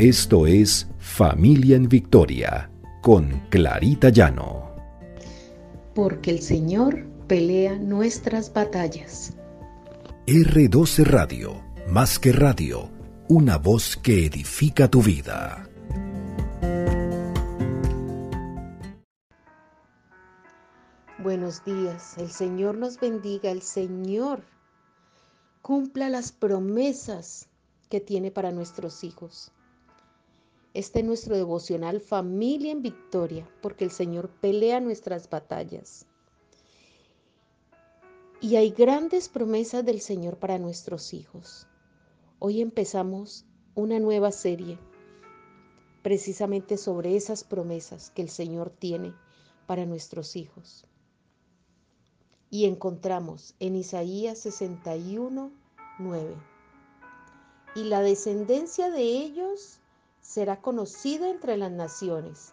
Esto es Familia en Victoria con Clarita Llano. Porque el Señor pelea nuestras batallas. R12 Radio, más que radio, una voz que edifica tu vida. Buenos días, el Señor nos bendiga, el Señor cumpla las promesas que tiene para nuestros hijos. Este es nuestro devocional Familia en Victoria, porque el Señor pelea nuestras batallas. Y hay grandes promesas del Señor para nuestros hijos. Hoy empezamos una nueva serie precisamente sobre esas promesas que el Señor tiene para nuestros hijos. Y encontramos en Isaías 61, 9. Y la descendencia de ellos será conocida entre las naciones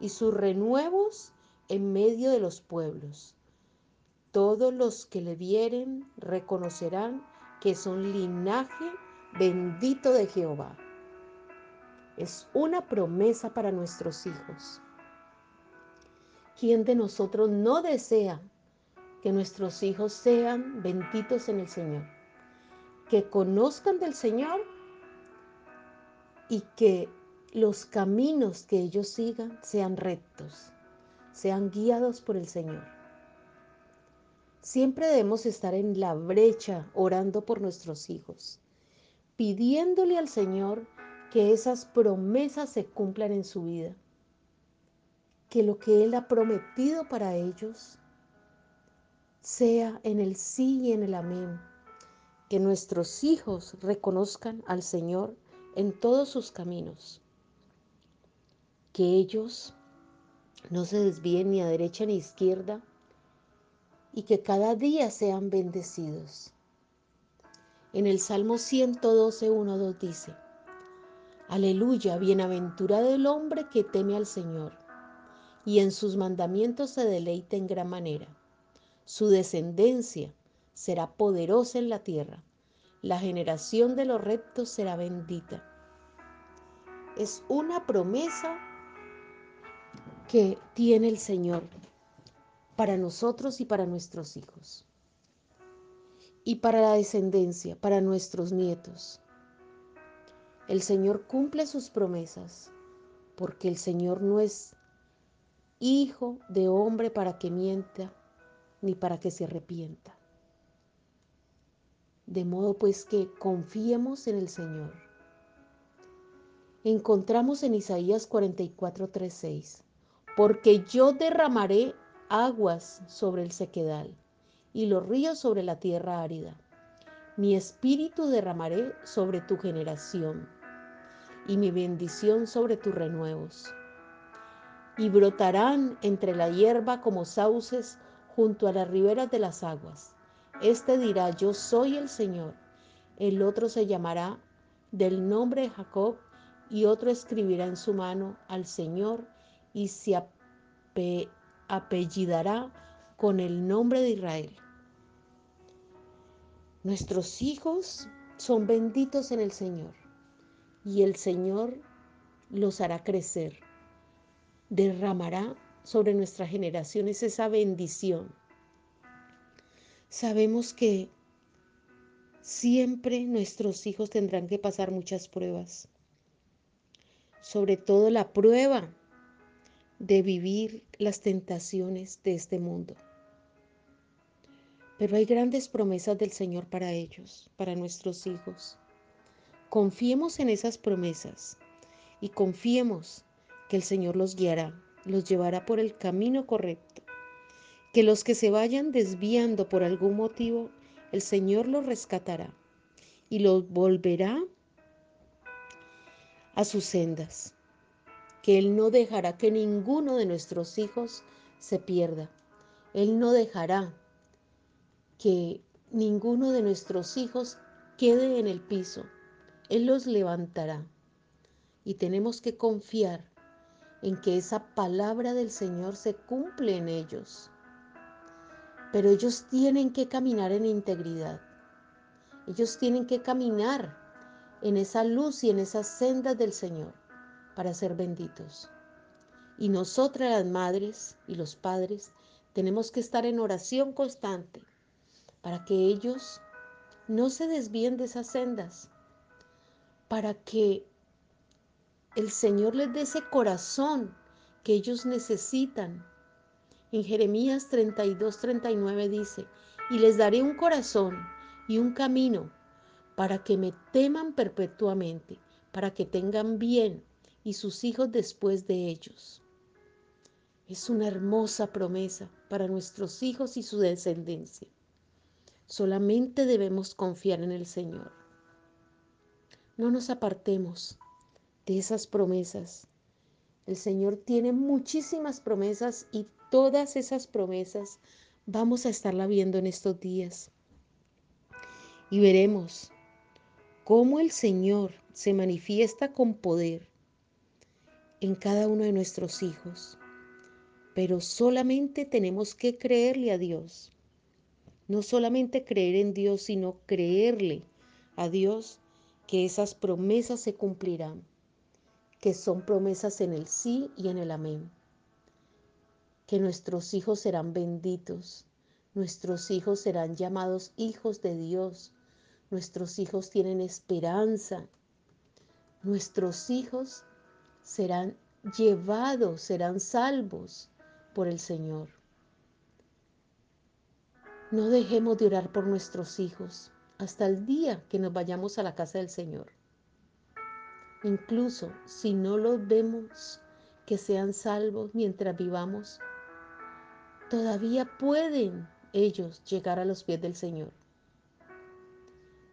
y sus renuevos en medio de los pueblos. Todos los que le vieren reconocerán que son linaje bendito de Jehová. Es una promesa para nuestros hijos. ¿Quién de nosotros no desea que nuestros hijos sean benditos en el Señor? Que conozcan del Señor y que los caminos que ellos sigan sean rectos, sean guiados por el Señor. Siempre debemos estar en la brecha orando por nuestros hijos, pidiéndole al Señor que esas promesas se cumplan en su vida, que lo que Él ha prometido para ellos sea en el sí y en el amén, que nuestros hijos reconozcan al Señor en todos sus caminos. Que ellos no se desvíen ni a derecha ni a izquierda y que cada día sean bendecidos. En el Salmo 112, 1, 2 dice, Aleluya, bienaventurado el hombre que teme al Señor y en sus mandamientos se deleita en gran manera. Su descendencia será poderosa en la tierra la generación de los rectos será bendita. Es una promesa que tiene el Señor para nosotros y para nuestros hijos. Y para la descendencia, para nuestros nietos. El Señor cumple sus promesas porque el Señor no es hijo de hombre para que mienta ni para que se arrepienta. De modo pues que confiemos en el Señor. Encontramos en Isaías 44, 6, porque yo derramaré aguas sobre el sequedal y los ríos sobre la tierra árida. Mi espíritu derramaré sobre tu generación y mi bendición sobre tus renuevos. Y brotarán entre la hierba como sauces junto a las riberas de las aguas este dirá, yo soy el Señor. El otro se llamará del nombre de Jacob y otro escribirá en su mano al Señor y se apellidará con el nombre de Israel. Nuestros hijos son benditos en el Señor y el Señor los hará crecer. Derramará sobre nuestras generaciones esa bendición Sabemos que siempre nuestros hijos tendrán que pasar muchas pruebas, sobre todo la prueba de vivir las tentaciones de este mundo. Pero hay grandes promesas del Señor para ellos, para nuestros hijos. Confiemos en esas promesas y confiemos que el Señor los guiará, los llevará por el camino correcto que los que se vayan desviando por algún motivo, el Señor los rescatará y los volverá a sus sendas, que Él no dejará que ninguno de nuestros hijos se pierda. Él no dejará que ninguno de nuestros hijos quede en el piso. Él los levantará. Y tenemos que confiar en que esa palabra del Señor se cumple en ellos pero ellos tienen que caminar en integridad. Ellos tienen que caminar en esa luz y en esas sendas del Señor para ser benditos. Y nosotras las madres y los padres tenemos que estar en oración constante para que ellos no se desvíen de esas sendas, para que el Señor les dé ese corazón que ellos necesitan. En Jeremías 32, 39 dice, y les daré un corazón y un camino para que me teman perpetuamente, para que tengan bien y sus hijos después de ellos. Es una hermosa promesa para nuestros hijos y su descendencia. Solamente debemos confiar en el Señor. No nos apartemos de esas promesas. El Señor tiene muchísimas promesas y todas esas promesas vamos a estarla viendo en estos días. Y veremos cómo el Señor se manifiesta con poder en cada uno de nuestros hijos. Pero solamente tenemos que creerle a Dios. No solamente creer en Dios, sino creerle a Dios que esas promesas se cumplirán, que son promesas en el sí y en el amén, nuestros hijos serán benditos, nuestros hijos serán llamados hijos de Dios, nuestros hijos tienen esperanza, nuestros hijos serán llevados, serán salvos por el Señor. No dejemos de orar por nuestros hijos hasta el día que nos vayamos a la casa del Señor. Incluso si no los vemos que sean salvos mientras vivamos, todavía pueden ellos llegar a los pies del Señor.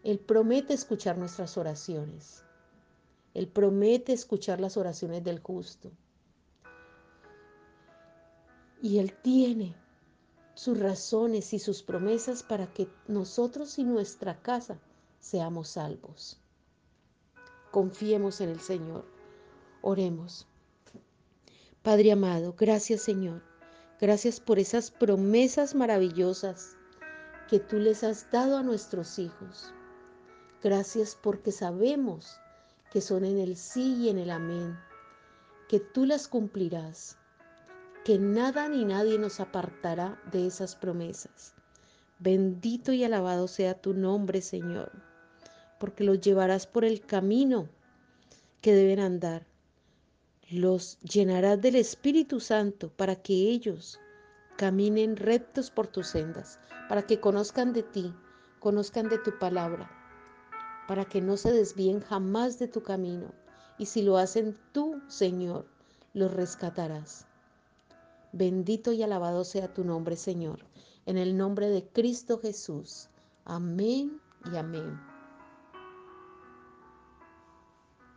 Él promete escuchar nuestras oraciones. Él promete escuchar las oraciones del justo. Y Él tiene sus razones y sus promesas para que nosotros y nuestra casa seamos salvos. Confiemos en el Señor. Oremos. Padre amado, gracias Señor. Gracias por esas promesas maravillosas que tú les has dado a nuestros hijos. Gracias porque sabemos que son en el sí y en el amén, que tú las cumplirás que nada ni nadie nos apartará de esas promesas. Bendito y alabado sea tu nombre, Señor, porque los llevarás por el camino que deben andar. Los llenarás del Espíritu Santo para que ellos caminen rectos por tus sendas, para que conozcan de ti, conozcan de tu palabra, para que no se desvíen jamás de tu camino. Y si lo hacen tú, Señor, los rescatarás. Bendito y alabado sea tu nombre, Señor. En el nombre de Cristo Jesús. Amén y amén.